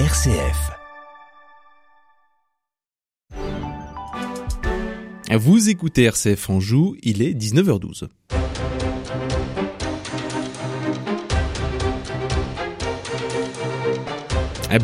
RCF. Vous écoutez RCF Anjou, il est 19h12.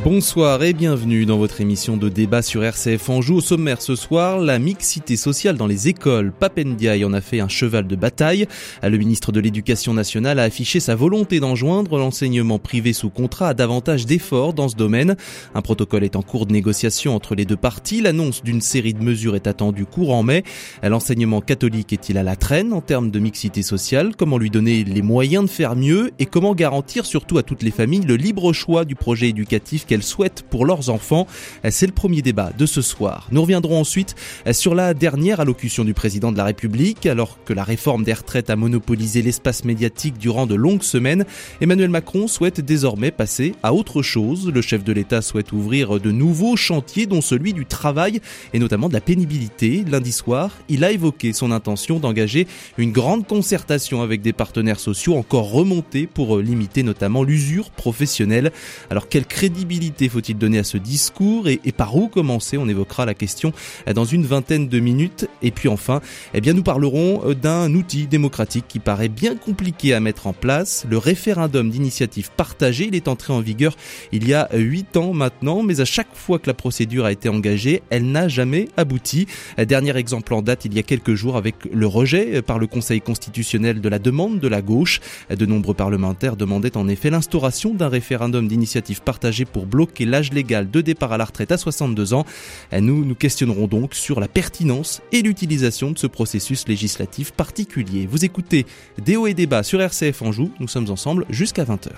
Bonsoir et bienvenue dans votre émission de débat sur RCF Anjou. Au sommaire ce soir, la mixité sociale dans les écoles. Papendiaï en a fait un cheval de bataille. Le ministre de l'Éducation nationale a affiché sa volonté d'enjoindre l'enseignement privé sous contrat à davantage d'efforts dans ce domaine. Un protocole est en cours de négociation entre les deux parties. L'annonce d'une série de mesures est attendue courant mai. L'enseignement catholique est-il à la traîne en termes de mixité sociale? Comment lui donner les moyens de faire mieux? Et comment garantir surtout à toutes les familles le libre choix du projet éducatif? Qu'elles souhaitent pour leurs enfants. C'est le premier débat de ce soir. Nous reviendrons ensuite sur la dernière allocution du président de la République. Alors que la réforme des retraites a monopolisé l'espace médiatique durant de longues semaines, Emmanuel Macron souhaite désormais passer à autre chose. Le chef de l'État souhaite ouvrir de nouveaux chantiers, dont celui du travail et notamment de la pénibilité. Lundi soir, il a évoqué son intention d'engager une grande concertation avec des partenaires sociaux encore remontés pour limiter notamment l'usure professionnelle. Alors quelle crédibilité faut-il donner à ce discours et, par où commencer? On évoquera la question dans une vingtaine de minutes. Et puis enfin, eh bien, nous parlerons euh, d'un outil démocratique qui paraît bien compliqué à mettre en place, le référendum d'initiative partagée. Il est entré en vigueur il y a huit ans maintenant, mais à chaque fois que la procédure a été engagée, elle n'a jamais abouti. Dernier exemple en date il y a quelques jours avec le rejet par le Conseil constitutionnel de la demande de la gauche. De nombreux parlementaires demandaient en effet l'instauration d'un référendum d'initiative partagée pour bloquer l'âge légal de départ à la retraite à 62 ans. Nous nous questionnerons donc sur la pertinence et l'utilisation de ce processus législatif particulier. Vous écoutez Déo et débat sur RCF Anjou. Nous sommes ensemble jusqu'à 20h.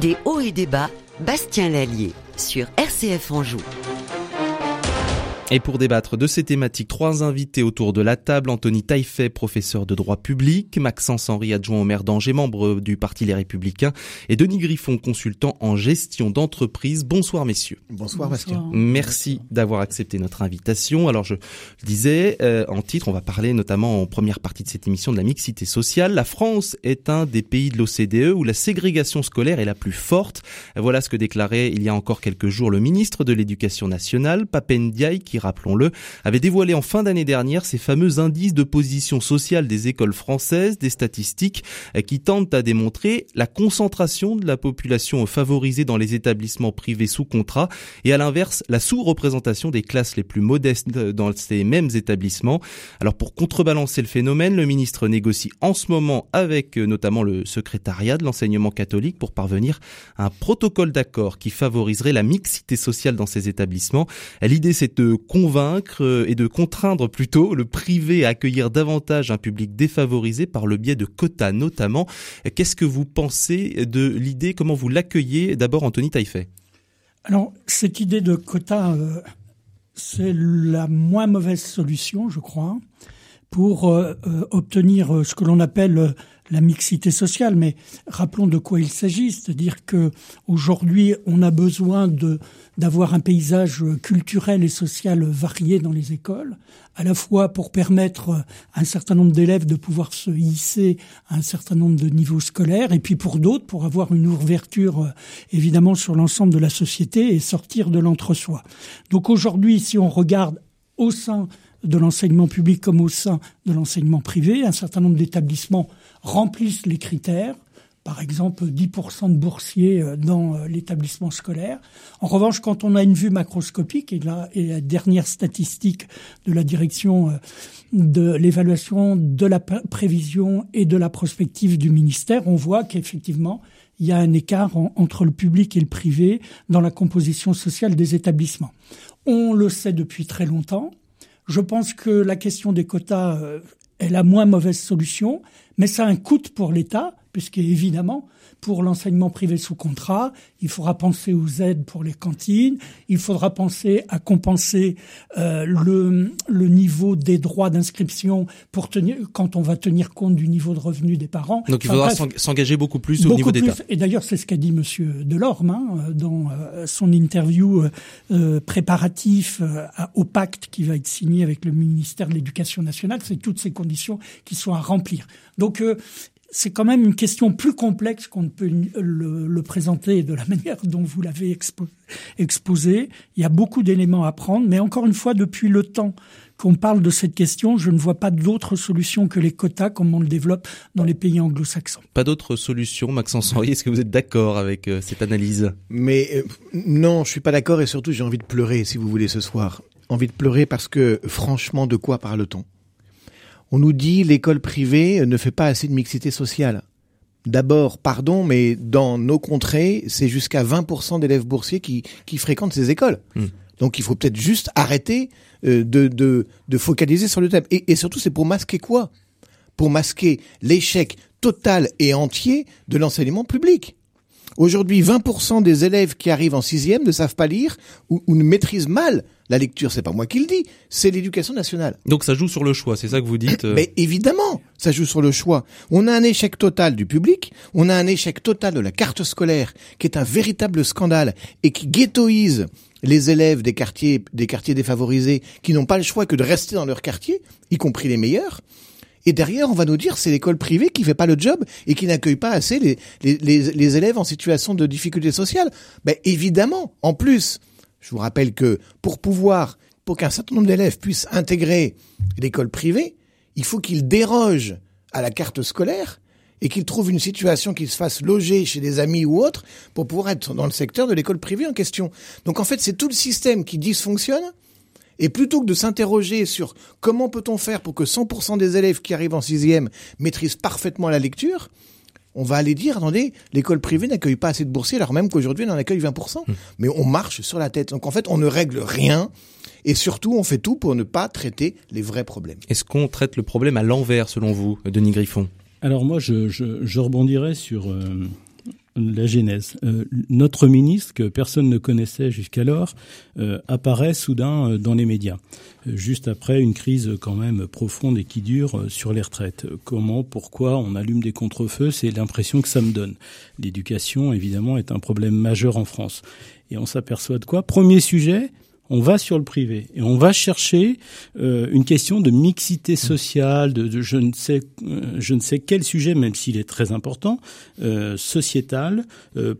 Des hauts et débats, Bastien Lallier sur RCF Anjou. Et pour débattre de ces thématiques, trois invités autour de la table. Anthony Taillefer, professeur de droit public, Maxence Henry, adjoint au maire d'Angers, membre du Parti Les Républicains, et Denis Griffon, consultant en gestion d'entreprise. Bonsoir messieurs. Bonsoir, Bastien. Merci d'avoir accepté notre invitation. Alors je disais euh, en titre, on va parler notamment en première partie de cette émission de la mixité sociale. La France est un des pays de l'OCDE où la ségrégation scolaire est la plus forte. Voilà ce que déclarait il y a encore quelques jours le ministre de l'Éducation nationale, Papendiaï, qui rappelons-le, avait dévoilé en fin d'année dernière ces fameux indices de position sociale des écoles françaises, des statistiques euh, qui tentent à démontrer la concentration de la population favorisée dans les établissements privés sous contrat et à l'inverse la sous-représentation des classes les plus modestes dans ces mêmes établissements. Alors pour contrebalancer le phénomène, le ministre négocie en ce moment avec euh, notamment le secrétariat de l'enseignement catholique pour parvenir à un protocole d'accord qui favoriserait la mixité sociale dans ces établissements. L'idée c'est de convaincre euh, et de contraindre plutôt le privé à accueillir davantage un public défavorisé par le biais de quotas notamment. Qu'est-ce que vous pensez de l'idée? Comment vous l'accueillez? D'abord, Anthony Taillefer. Alors, cette idée de quotas, euh, c'est la moins mauvaise solution, je crois, pour euh, obtenir ce que l'on appelle la mixité sociale, mais rappelons de quoi il s'agit, c'est-à-dire que aujourd'hui on a besoin d'avoir un paysage culturel et social varié dans les écoles, à la fois pour permettre à un certain nombre d'élèves de pouvoir se hisser à un certain nombre de niveaux scolaires, et puis pour d'autres pour avoir une ouverture évidemment sur l'ensemble de la société et sortir de l'entre-soi. Donc aujourd'hui, si on regarde au sein de l'enseignement public comme au sein de l'enseignement privé, un certain nombre d'établissements remplissent les critères, par exemple 10% de boursiers euh, dans euh, l'établissement scolaire. En revanche, quand on a une vue macroscopique, et la, et la dernière statistique de la direction euh, de l'évaluation de la prévision et de la prospective du ministère, on voit qu'effectivement, il y a un écart entre le public et le privé dans la composition sociale des établissements. On le sait depuis très longtemps. Je pense que la question des quotas est la moins mauvaise solution, mais ça a un coût pour l'État, puisqu'évidemment, pour l'enseignement privé sous contrat, il faudra penser aux aides pour les cantines, il faudra penser à compenser euh, le, le niveau des droits d'inscription pour tenir quand on va tenir compte du niveau de revenu des parents. Donc il faudra s'engager beaucoup plus au niveau d'État. Et d'ailleurs, c'est ce qu'a dit Monsieur Delorme hein, dans euh, son interview euh, préparatif au pacte qui va être signé avec le ministère de l'Éducation nationale. C'est toutes ces conditions qui sont à remplir. Donc c'est quand même une question plus complexe qu'on ne peut le, le, présenter de la manière dont vous l'avez exposé. Il y a beaucoup d'éléments à prendre, mais encore une fois, depuis le temps qu'on parle de cette question, je ne vois pas d'autre solution que les quotas comme on le développe dans les pays anglo-saxons. Pas d'autre solution, Maxence Henri, est-ce que vous êtes d'accord avec euh, cette analyse? Mais euh, non, je suis pas d'accord et surtout j'ai envie de pleurer si vous voulez ce soir. Envie de pleurer parce que franchement, de quoi parle-t-on? On nous dit l'école privée ne fait pas assez de mixité sociale. D'abord, pardon, mais dans nos contrées, c'est jusqu'à 20% d'élèves boursiers qui, qui fréquentent ces écoles. Hmm. Donc il faut peut-être juste arrêter euh, de, de, de, focaliser sur le thème. Et, et surtout, c'est pour masquer quoi? Pour masquer l'échec total et entier de l'enseignement public. Aujourd'hui, 20% des élèves qui arrivent en sixième ne savent pas lire ou, ou ne maîtrisent mal la lecture. C'est pas moi qui le dis, c'est l'éducation nationale. Donc ça joue sur le choix, c'est ça que vous dites euh Mais évidemment, ça joue sur le choix. On a un échec total du public, on a un échec total de la carte scolaire, qui est un véritable scandale et qui ghettoise les élèves des quartiers, des quartiers défavorisés qui n'ont pas le choix que de rester dans leur quartier, y compris les meilleurs. Et derrière, on va nous dire c'est l'école privée qui fait pas le job et qui n'accueille pas assez les, les, les, élèves en situation de difficulté sociale. Ben évidemment, en plus, je vous rappelle que pour pouvoir, pour qu'un certain nombre d'élèves puissent intégrer l'école privée, il faut qu'ils dérogent à la carte scolaire et qu'il trouve une situation qu'il se fasse loger chez des amis ou autres pour pouvoir être dans le secteur de l'école privée en question. Donc en fait, c'est tout le système qui dysfonctionne. Et plutôt que de s'interroger sur comment peut-on faire pour que 100% des élèves qui arrivent en sixième maîtrisent parfaitement la lecture, on va aller dire, attendez, l'école privée n'accueille pas assez de boursiers, alors même qu'aujourd'hui, elle en accueille 20%. Mmh. Mais on marche sur la tête. Donc en fait, on ne règle rien. Et surtout, on fait tout pour ne pas traiter les vrais problèmes. Est-ce qu'on traite le problème à l'envers, selon vous, Denis Griffon? Alors moi, je, je, je rebondirais sur euh, la genèse. Euh, notre ministre, que personne ne connaissait jusqu'alors, euh, apparaît soudain dans les médias, juste après une crise quand même profonde et qui dure sur les retraites. Comment, pourquoi on allume des contrefeux C'est l'impression que ça me donne. L'éducation, évidemment, est un problème majeur en France. Et on s'aperçoit de quoi? Premier sujet, on va sur le privé et on va chercher euh, une question de mixité sociale, de, je ne sais euh, je ne sais quel sujet, même s'il est très important, euh, sociétal,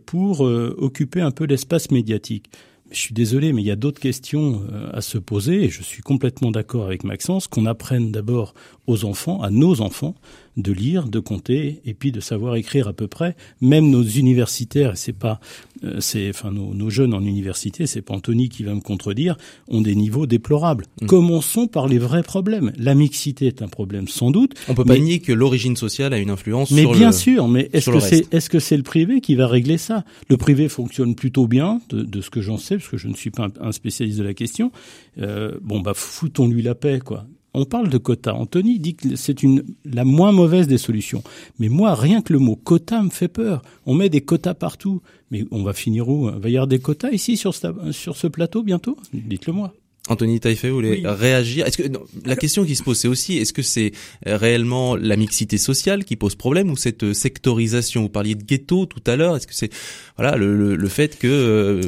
pour occuper un peu l'espace médiatique. Je suis désolé, mais il y a d'autres questions à se poser et je suis complètement d'accord avec Maxence qu'on apprenne d'abord aux enfants, à nos enfants, de lire, de compter et puis de savoir écrire à peu près. Même nos universitaires, c'est pas, euh, c'est, enfin nos, jeunes en université, c'est pas Anthony qui va me contredire, ont des niveaux déplorables. Mm. Commençons par les vrais problèmes. La mixité est un problème sans doute. On peut pas nier que l'origine sociale a une influence. Mais sur bien le, sûr, mais est-ce que c'est est-ce que c'est le privé qui va régler ça? Le privé fonctionne plutôt bien, de, de ce que j'en sais, parce que je ne suis pas un, spécialiste de la question. Euh, bon bah foutons-lui la paix quoi on parle de quota. Anthony dit que c'est une la moins mauvaise des solutions. Mais moi, rien que le mot quota me fait peur. On met des quotas partout. Mais on va finir où? Il va y avoir des quotas ici sur sur ce plateau bientôt? Dites-le moi. Anthony Taïfé, vous voulez réagir Est-ce que la question qui se pose, c'est aussi est-ce que c'est euh, réellement la mixité sociale qui pose problème ou cette euh, sectorisation? Vous parliez de ghetto tout à l'heure. Est-ce que c'est voilà le, le, fait que euh,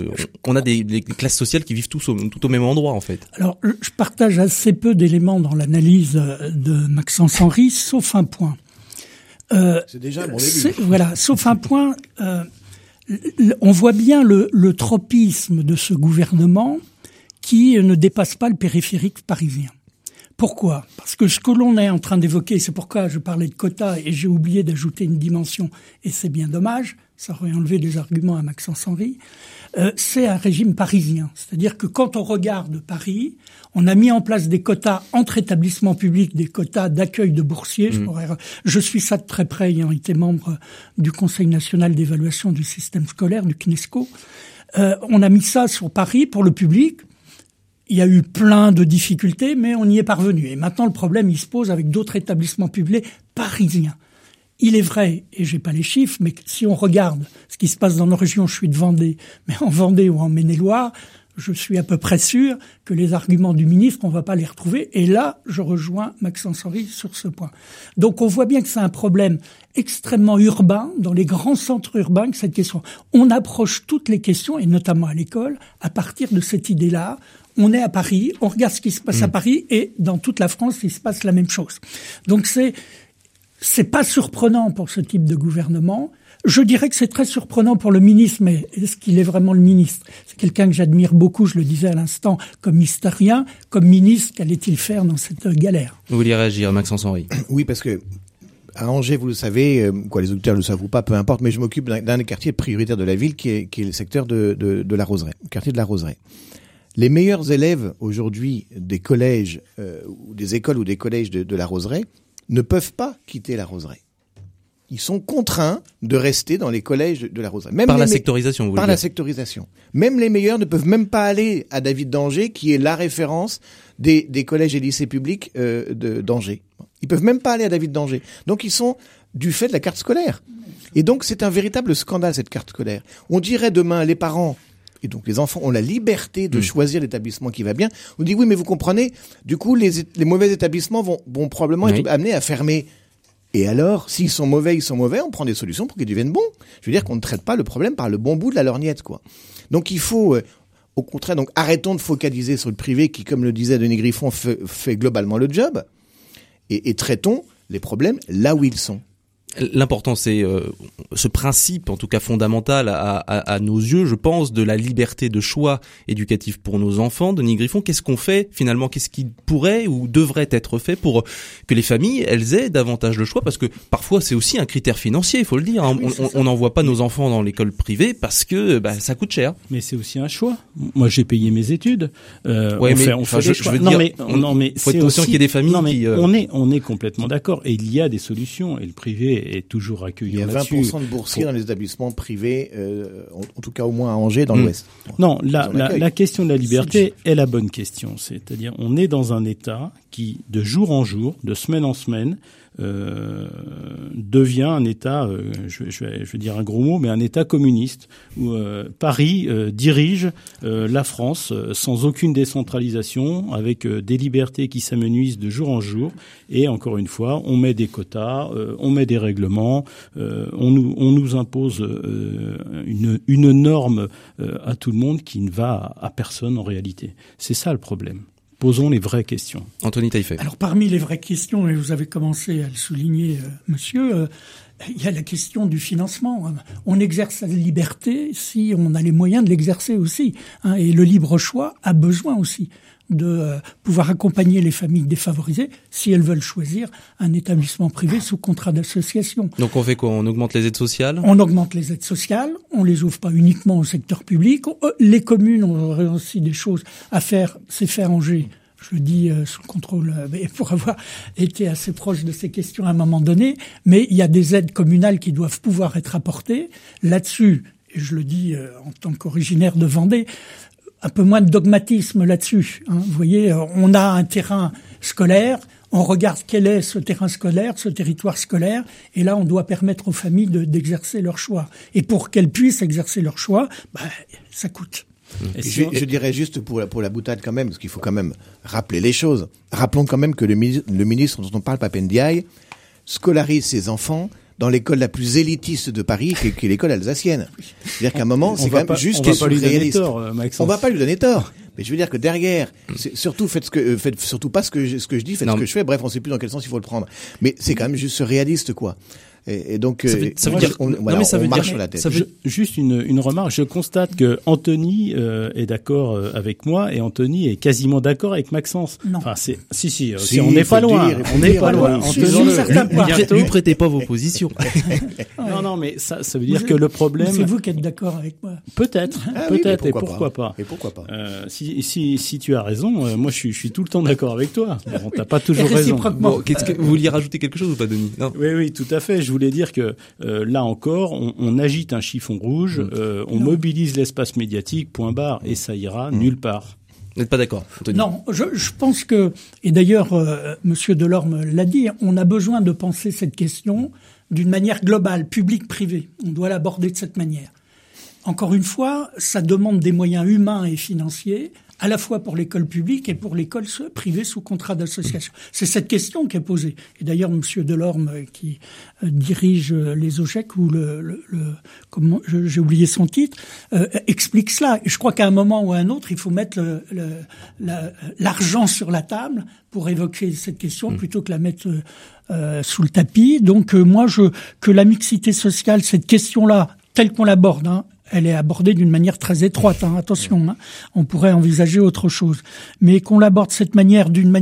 on a des, des, classes sociales qui vivent tous au, tout au même endroit en fait? Alors, je partage assez peu d'éléments dans l'analyse de Maxence Henry, sauf un point. Euh, c'est déjà mon début. Voilà, sauf un point. Euh, on voit bien le, le tropisme de ce gouvernement qui ne dépasse pas le périphérique parisien. Pourquoi? Parce que ce que l'on est en train d'évoquer, c'est pourquoi je parlais de quotas et j'ai oublié d'ajouter une dimension, et c'est bien dommage, ça aurait enlevé des arguments à Maxence Henry, euh, c'est un régime parisien. C'est-à-dire que quand on regarde Paris, on a mis en place des quotas entre établissements publics, des quotas d'accueil de boursiers. Je, mmh. je, suis ça de très près, ayant été membre du Conseil national d'évaluation du système scolaire, du CNESCO. Euh, on a mis ça sur Paris pour le public il y a eu plein de difficultés, mais on y est parvenu. Et maintenant, le problème, il se pose avec d'autres établissements publics parisiens. Il est vrai, et j'ai pas les chiffres, mais si on regarde ce qui se passe dans nos régions, je suis de Vendée, mais en Vendée ou en Maine-et-Loire, je suis à peu près sûr que les arguments du ministre, on va pas les retrouver. Et là, je rejoins Maxence Henry sur ce point. Donc, on voit bien que c'est un problème extrêmement urbain, dans les grands centres urbains, que cette question. On approche toutes les questions, et notamment à l'école, à partir de cette idée-là on est à Paris, on regarde ce qui se passe à mm. Paris et dans toute la France, il se passe la même chose. Donc c'est c'est pas surprenant pour ce type de gouvernement. Je dirais que c'est très surprenant pour le ministre, mais est-ce qu'il est vraiment le ministre? C'est quelqu'un que j'admire beaucoup, je le disais à l'instant, comme historien, comme ministre, qu'allait-il faire dans cette galère? Vous vouliez réagir, Maxence Henry Oui, parce que à Angers, vous le savez, euh, quoi, les auditeurs le savent ou pas, peu importe, mais je m'occupe d'un des quartiers prioritaires de la ville, qui est, qui est le secteur de, de, de, la Roseraie, le quartier de la Roseraie. Les meilleurs élèves aujourd'hui des collèges euh, ou des écoles ou des collèges de, de la Roseraie ne peuvent pas quitter la Roseraie. Ils sont contraints de rester dans les collèges de la Roseraie. Même par la sectorisation, vous Par la sectorisation. Même les meilleurs ne peuvent même pas aller à David d'Angers, qui est la référence des, des collèges et lycées publics euh, d'Angers. Ils peuvent même pas aller à David d'Angers. Donc ils sont du fait de la carte scolaire. Et donc c'est un véritable scandale cette carte scolaire. On dirait demain les parents et donc les enfants ont la liberté de mmh. choisir l'établissement qui va bien. On dit oui, mais vous comprenez, du coup les, les mauvais établissements vont, vont probablement être amenés à fermer. Et alors, s'ils sont mauvais, ils sont mauvais, on prend des solutions pour qu'ils deviennent bons. Je veux dire qu'on ne traite pas le problème par le bon bout de la lorgnette, quoi. Donc il faut, euh, au contraire, donc arrêtons de focaliser sur le privé qui, comme le disait Denis Griffon, fait, fait globalement le job, et, et traitons les problèmes là où ils sont. L'important, c'est euh, ce principe, en tout cas fondamental à, à, à, nos yeux, je pense, de la liberté de choix éducatif pour nos enfants. Denis Griffon, qu'est-ce qu'on fait finalement? Qu'est-ce qui pourrait ou devrait être fait pour que les familles, elles aient davantage de choix? Parce que parfois, c'est aussi un critère financier, il faut le dire. Hein. on n'envoie pas nos enfants dans l'école privée parce que bah, ça coûte cher. Mais c'est aussi un choix. Moi, j'ai payé mes études. Euh, ouais, on mais, fait, on fait je, je, veux non, dire, mais, non, mais faut être conscient qu'il y a des familles qui. Euh... On est, on est complètement d'accord. Et il y a des solutions. Et le privé est toujours accueilli. Il y a 20% de boursiers dans les établissements privés, euh, en, tout cas au moins à Angers, dans hmm. l'Ouest. Non, la, la, la, question de la liberté est la bonne question. C'est-à-dire, on est dans un État qui, de jour en jour, de semaine en semaine, euh, devient un État, euh, je, je, vais, je, vais, dire un gros mot, mais un État communiste où euh, Paris euh, dirige euh, la France euh, sans aucune décentralisation, avec des libertés qui s'amenuisent de jour en jour. Et encore une fois, on met des quotas, on met des règlements, on nous, on, nous, impose une, une, norme à tout le monde qui ne va à personne en réalité. C'est ça le problème posons les vraies questions. Anthony Taillefer. Alors parmi les vraies questions, et vous avez commencé à le souligner, euh, monsieur, euh, il y a la question du financement. On exerce sa liberté si on a les moyens de l'exercer aussi. Hein, et le libre choix a besoin aussi de euh, pouvoir accompagner les familles défavorisées si elles veulent choisir un établissement privé sous contrat d'association. Donc on fait quoi? On augmente les aides sociales? On augmente les aides sociales, on les ouvre pas uniquement au secteur public. Euh, les communes ont aussi des choses à faire, c'est faire Angers je le dis euh, sous contrôle, mais pour avoir été assez proche de ces questions à un moment donné, mais il y a des aides communales qui doivent pouvoir être apportées. Là-dessus, et je le dis en tant qu'originaire de Vendée, un peu moins de dogmatisme là-dessus. Hein. Vous voyez, euh, on a un terrain scolaire, on regarde quel est ce terrain scolaire, ce territoire scolaire, et là, on doit permettre aux familles d'exercer leur choix. Et pour qu'elles puissent exercer leur choix, bah, ça coûte. Je, je, dirais juste pour la, pour la boutade quand même, parce qu'il faut quand même rappeler les choses. Rappelons quand même que le, le ministre dont on parle, Papendiaï, scolarise ses enfants dans l'école la plus élitiste de Paris, qui est, l'école alsacienne. C'est-à-dire qu'à un moment, c'est quand même pas, juste on va pas lui donner tort, euh, On va pas lui donner tort. Mais je veux dire que derrière, surtout faites ce que, euh, faites surtout pas ce que je, ce que je dis, faites ce que je fais. Bref, on sait plus dans quel sens il faut le prendre. Mais c'est quand même juste réaliste, quoi. Et, et donc, ça veut, ça veut dire, on, voilà, non, mais ça veut marche dire, sur la tête. Ça veut, juste une, une remarque. Je constate que Anthony euh, est d'accord euh, avec moi et Anthony est quasiment d'accord avec Maxence. Non. Enfin, c'est si, si, si on n'est pas loin. Dire, on n'est pas loin. Ne lui prêtez pas vos positions. non, non, mais ça, ça veut dire que le problème. C'est vous qui êtes d'accord avec moi. Peut-être, ah, peut-être, oui, et pourquoi pas. pas. Et pourquoi pas. Euh, si, si, si tu as raison, euh, moi je suis, je suis tout le temps d'accord avec toi. Bon, T'as pas toujours raison. Bon, que, vous vouliez rajouter quelque chose ou pas, Denis? Non. Oui, oui, tout à fait. Je voulais dire que euh, là encore, on, on, agite un chiffon rouge, mm. euh, on non. mobilise l'espace médiatique, point barre, et ça ira mm. nulle part. Vous n'êtes pas d'accord Non, je, je, pense que, et d'ailleurs, euh, Monsieur Delorme l'a dit, on a besoin de penser cette question d'une manière globale, publique-privée. On doit l'aborder de cette manière. Encore une fois, ça demande des moyens humains et financiers à la fois pour l'école publique et pour l'école privée sous contrat d'association. C'est cette question qui est posée. Et d'ailleurs, Monsieur Delorme, euh, qui euh, dirige euh, les OGEC, ou le, le, comment j'ai oublié son titre, explique cela. Et je crois qu'à un moment ou à un autre, il faut mettre l'argent le, sur la table pour évoquer cette question mmh. plutôt que la mettre sous le tapis. Donc moi, je que la mixité sociale, cette question-là, telle qu'on l'aborde, hein, elle est abordée d'une manière très étroite. Hein, attention, hein, on pourrait envisager autre chose, mais qu'on l'aborde cette manière d'une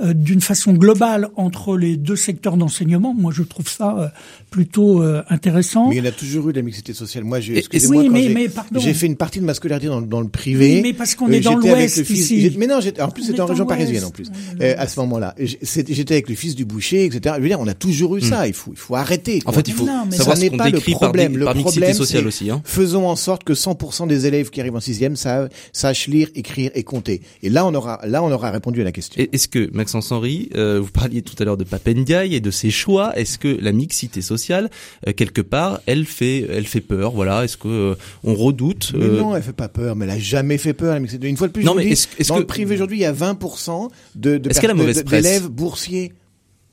euh, d'une façon globale entre les deux secteurs d'enseignement, moi je trouve ça euh, plutôt euh, intéressant. Mais il y en a toujours eu de la mixité sociale. Moi, j'ai oui, mais, mais j'ai fait une partie de ma scolarité dans, dans le privé. Oui, mais parce qu'on est dans l'Ouest ici. Mais non, en plus c'était en région parisienne en plus. à ce moment-là, j'étais avec le fils du boucher, etc. Je veux dire, on a toujours eu hmm. ça. Il faut il faut arrêter. En fait, il faut savoir ce qu'on décrit le problème. Par, par mixité sociale aussi. Hein. Faisons en sorte que 100% des élèves qui arrivent en sixième savent, sachent lire, écrire et compter. Et là, on aura, là, on aura répondu à la question. Est-ce que, Maxence Henry, euh, vous parliez tout à l'heure de Papendiaï et de ses choix. Est-ce que la mixité sociale, euh, quelque part, elle fait, elle fait peur, voilà. Est-ce que euh, on redoute Non, elle fait pas peur, mais elle a jamais fait peur. La mixité. Une fois de plus, non, mais est-ce, est dans que... le privé aujourd'hui, il y a 20% de, de, d'élèves boursiers.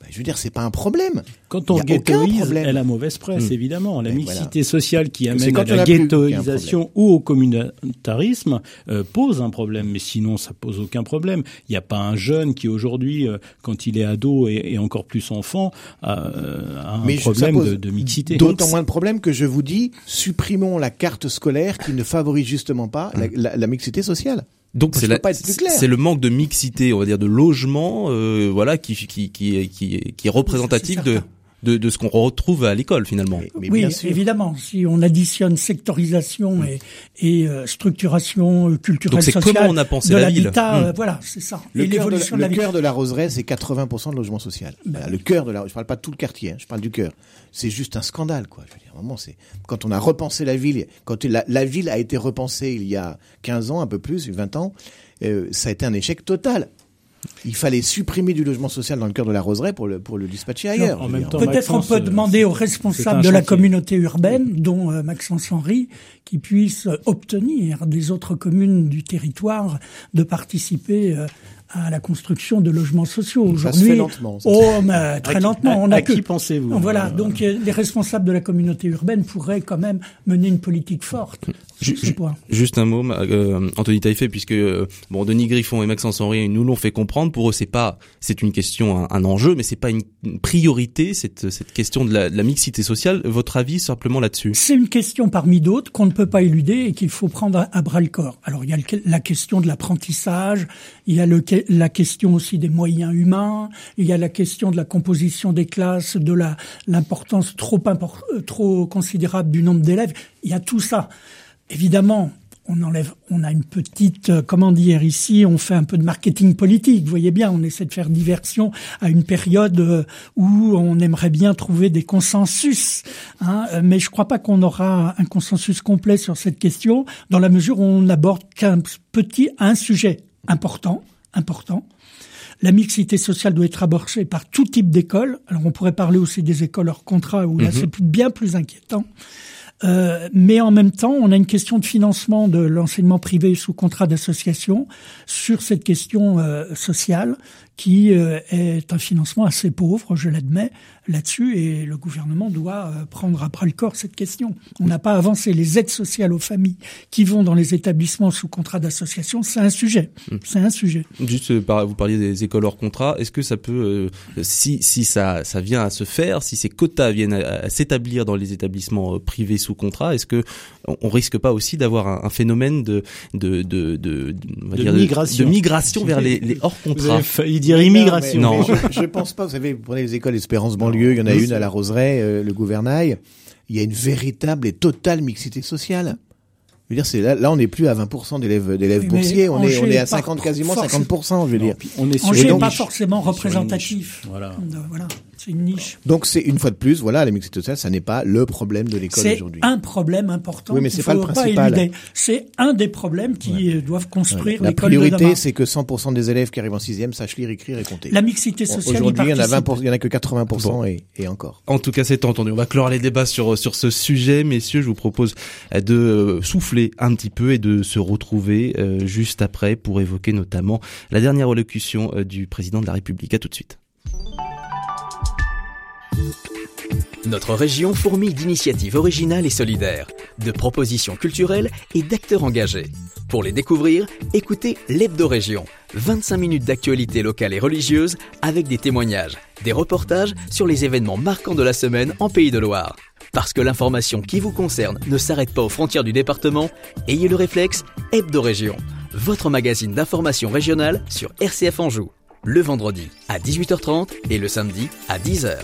Bah, je veux dire, c'est pas un problème. Quand on ghettoise, elle a mauvaise presse, hmm. évidemment. La mixité sociale qui amène à la ghettoisation ou au communautarisme euh, pose un problème, mais sinon, ça pose aucun problème. Il n'y a pas un jeune qui aujourd'hui, euh, quand il est ado et, encore plus enfant, a, euh, un problème de, de, mixité. D'autant moins de problèmes que je vous dis, supprimons la carte scolaire qui ne favorise justement pas la, la mixité sociale. Donc c'est c'est le manque de mixité, on va dire, de logement, euh, voilà, qui qui qui qui, qui est représentatif de de, de ce qu'on retrouve à l'école finalement. oui, évidemment. Si on additionne sectorisation mm. et, et euh, structuration euh, culturelle sociale comment on a pensé de l'habitat, mm. euh, voilà, c'est ça. Le cœur de, la, le cœur de la roseraie, c'est 80% de logement social. Ben le cœur de la, je parle pas de tout le quartier, hein, je parle du cœur. C'est juste un scandale, quoi. Je veux dire, vraiment, c'est quand on a repensé la ville, quand la, la, ville a été repensée il y a 15 ans, un peu plus, 20 ans, euh, ça a été un échec total. Il fallait supprimer du logement social dans le cœur de la roseraie pour le, pour le dispatcher ailleurs. Peut-être on peut demander aux responsables de la communauté urbaine, dont euh, Maxence Henry, qui puissent obtenir des autres communes du territoire de participer euh, à la construction de logements sociaux. Aujourd'hui, lentement. Oh, mais très lentement. on a qui pensez-vous Voilà. Donc, euh, les responsables de la communauté urbaine pourraient quand même mener une politique forte. Juste un mot, euh, Anthony Taïfé, puisque euh, bon, Denis Griffon et Maxence Henry nous l'ont fait comprendre. Pour eux, c'est pas, c'est une question, un, enjeu, mais c'est pas une, priorité cette cette question de la, de la mixité sociale. Votre avis simplement là-dessus? C'est une question parmi d'autres qu'on ne peut pas éluder et qu'il faut prendre à, bras le corps. Alors, il y a la question de l'apprentissage, il y a le, la question aussi des moyens humains, il y a la question de la composition des classes, de la l'importance trop euh, trop considérable du nombre d'élèves. Il y a tout ça. Évidemment, on enlève, on a une petite, euh, comment dire ici, on fait un peu de marketing politique. Vous voyez bien, on essaie de faire diversion à une période euh, où on aimerait bien trouver des consensus. Hein, mais je ne crois pas qu'on aura un consensus complet sur cette question, dans la mesure où on n'aborde qu'un petit, un sujet important, important. La mixité sociale doit être abordée par tout type d'école. Alors on pourrait parler aussi des écoles hors contrat où là mhm. c'est bien plus inquiétant. Euh, mais en même temps, on a une question de financement de l'enseignement privé sous contrat d'association sur cette question euh, sociale qui euh, est un financement assez pauvre, je l'admets, là-dessus, et le gouvernement doit euh, prendre à bras le corps cette question. On n'a pas avancé les aides sociales aux familles qui vont dans les établissements sous contrat d'association, c'est un sujet. Hmm. C'est un sujet. Juste, euh, vous parliez des écoles hors contrat, est-ce que ça peut, si, si ça, ça vient à se faire, si ces quotas viennent à, s'établir dans les établissements privés sous contrat, est-ce que on, risque pas aussi d'avoir un, phénomène de, de, de, de, migration. de migration vers les, les hors contrats dire immigration. Non, je, je, pense pas. Vous savez, vous prenez les écoles Espérance banlieue, il y en a une à la Roseraie, euh, le Gouvernail. Il y a une véritable et totale mixité sociale. Je veux dire, c'est là, là, on n'est plus à 20% d'élèves, d'élèves boursiers, on est, on est à 50, quasiment 50%, je veux dire. on est sur, pas forcément représentatif. Voilà. voilà. C'est une niche. Donc c'est une fois de plus, voilà, la mixité sociale, ça n'est pas le problème de l'école aujourd'hui. C'est un problème important. Oui, mais c'est pas le principal. C'est un des problèmes qui doivent construire ouais. La priorité, c'est que 100% des élèves qui arrivent en sixième sachent lire, écrire et compter. La mixité sociale. Aujourd'hui, il y en a 20 il y en a que 80% et, et, encore. En tout cas, c'est entendu. On va clore les débats sur sur ce sujet, messieurs. Je vous propose de souffler un petit peu et de se retrouver euh, juste après pour évoquer notamment la dernière allocution euh, du président de la République. À tout de suite. Notre région fourmille d'initiatives originales et solidaires, de propositions culturelles et d'acteurs engagés. Pour les découvrir, écoutez l'Hebdo-Région, 25 minutes d'actualité locale et religieuse avec des témoignages, des reportages sur les événements marquants de la semaine en Pays de Loire. Parce que l'information qui vous concerne ne s'arrête pas aux frontières du département, ayez le réflexe Hebdo-Région, votre magazine d'information régionale sur RCF Anjou, le vendredi à 18h30 et le samedi à 10h.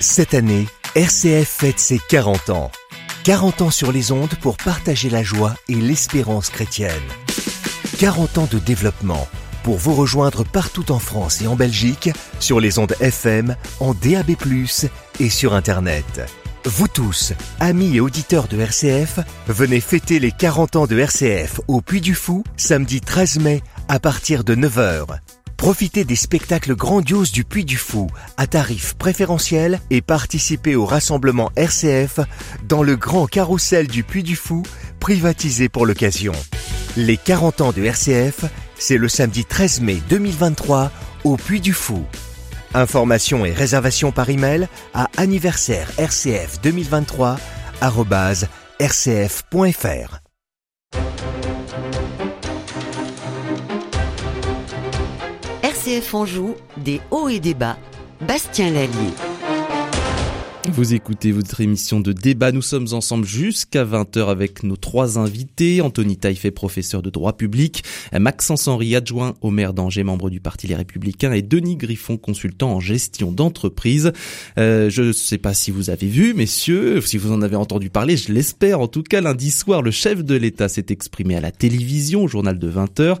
Cette année, RCF fête ses 40 ans. 40 ans sur les ondes pour partager la joie et l'espérance chrétienne. 40 ans de développement pour vous rejoindre partout en France et en Belgique sur les ondes FM, en DAB+, et sur Internet. Vous tous, amis et auditeurs de RCF, venez fêter les 40 ans de RCF au Puy du Fou samedi 13 mai à partir de 9h. Profitez des spectacles grandioses du Puy du Fou à tarif préférentiel et participez au rassemblement RCF dans le grand carrousel du Puy du Fou privatisé pour l'occasion. Les 40 ans de RCF, c'est le samedi 13 mai 2023 au Puy du Fou. Informations et réservations par email à anniversaire RCF 2023 rcf.fr. RCF Anjou, des hauts et des bas. Bastien Lallier. Vous écoutez votre émission de débat. Nous sommes ensemble jusqu'à 20h avec nos trois invités. Anthony Taillefer, professeur de droit public. Maxence Henry, adjoint au maire d'Angers, membre du Parti Les Républicains. Et Denis Griffon, consultant en gestion d'entreprise. Euh, je ne sais pas si vous avez vu, messieurs, si vous en avez entendu parler, je l'espère. En tout cas, lundi soir, le chef de l'État s'est exprimé à la télévision, au journal de 20h.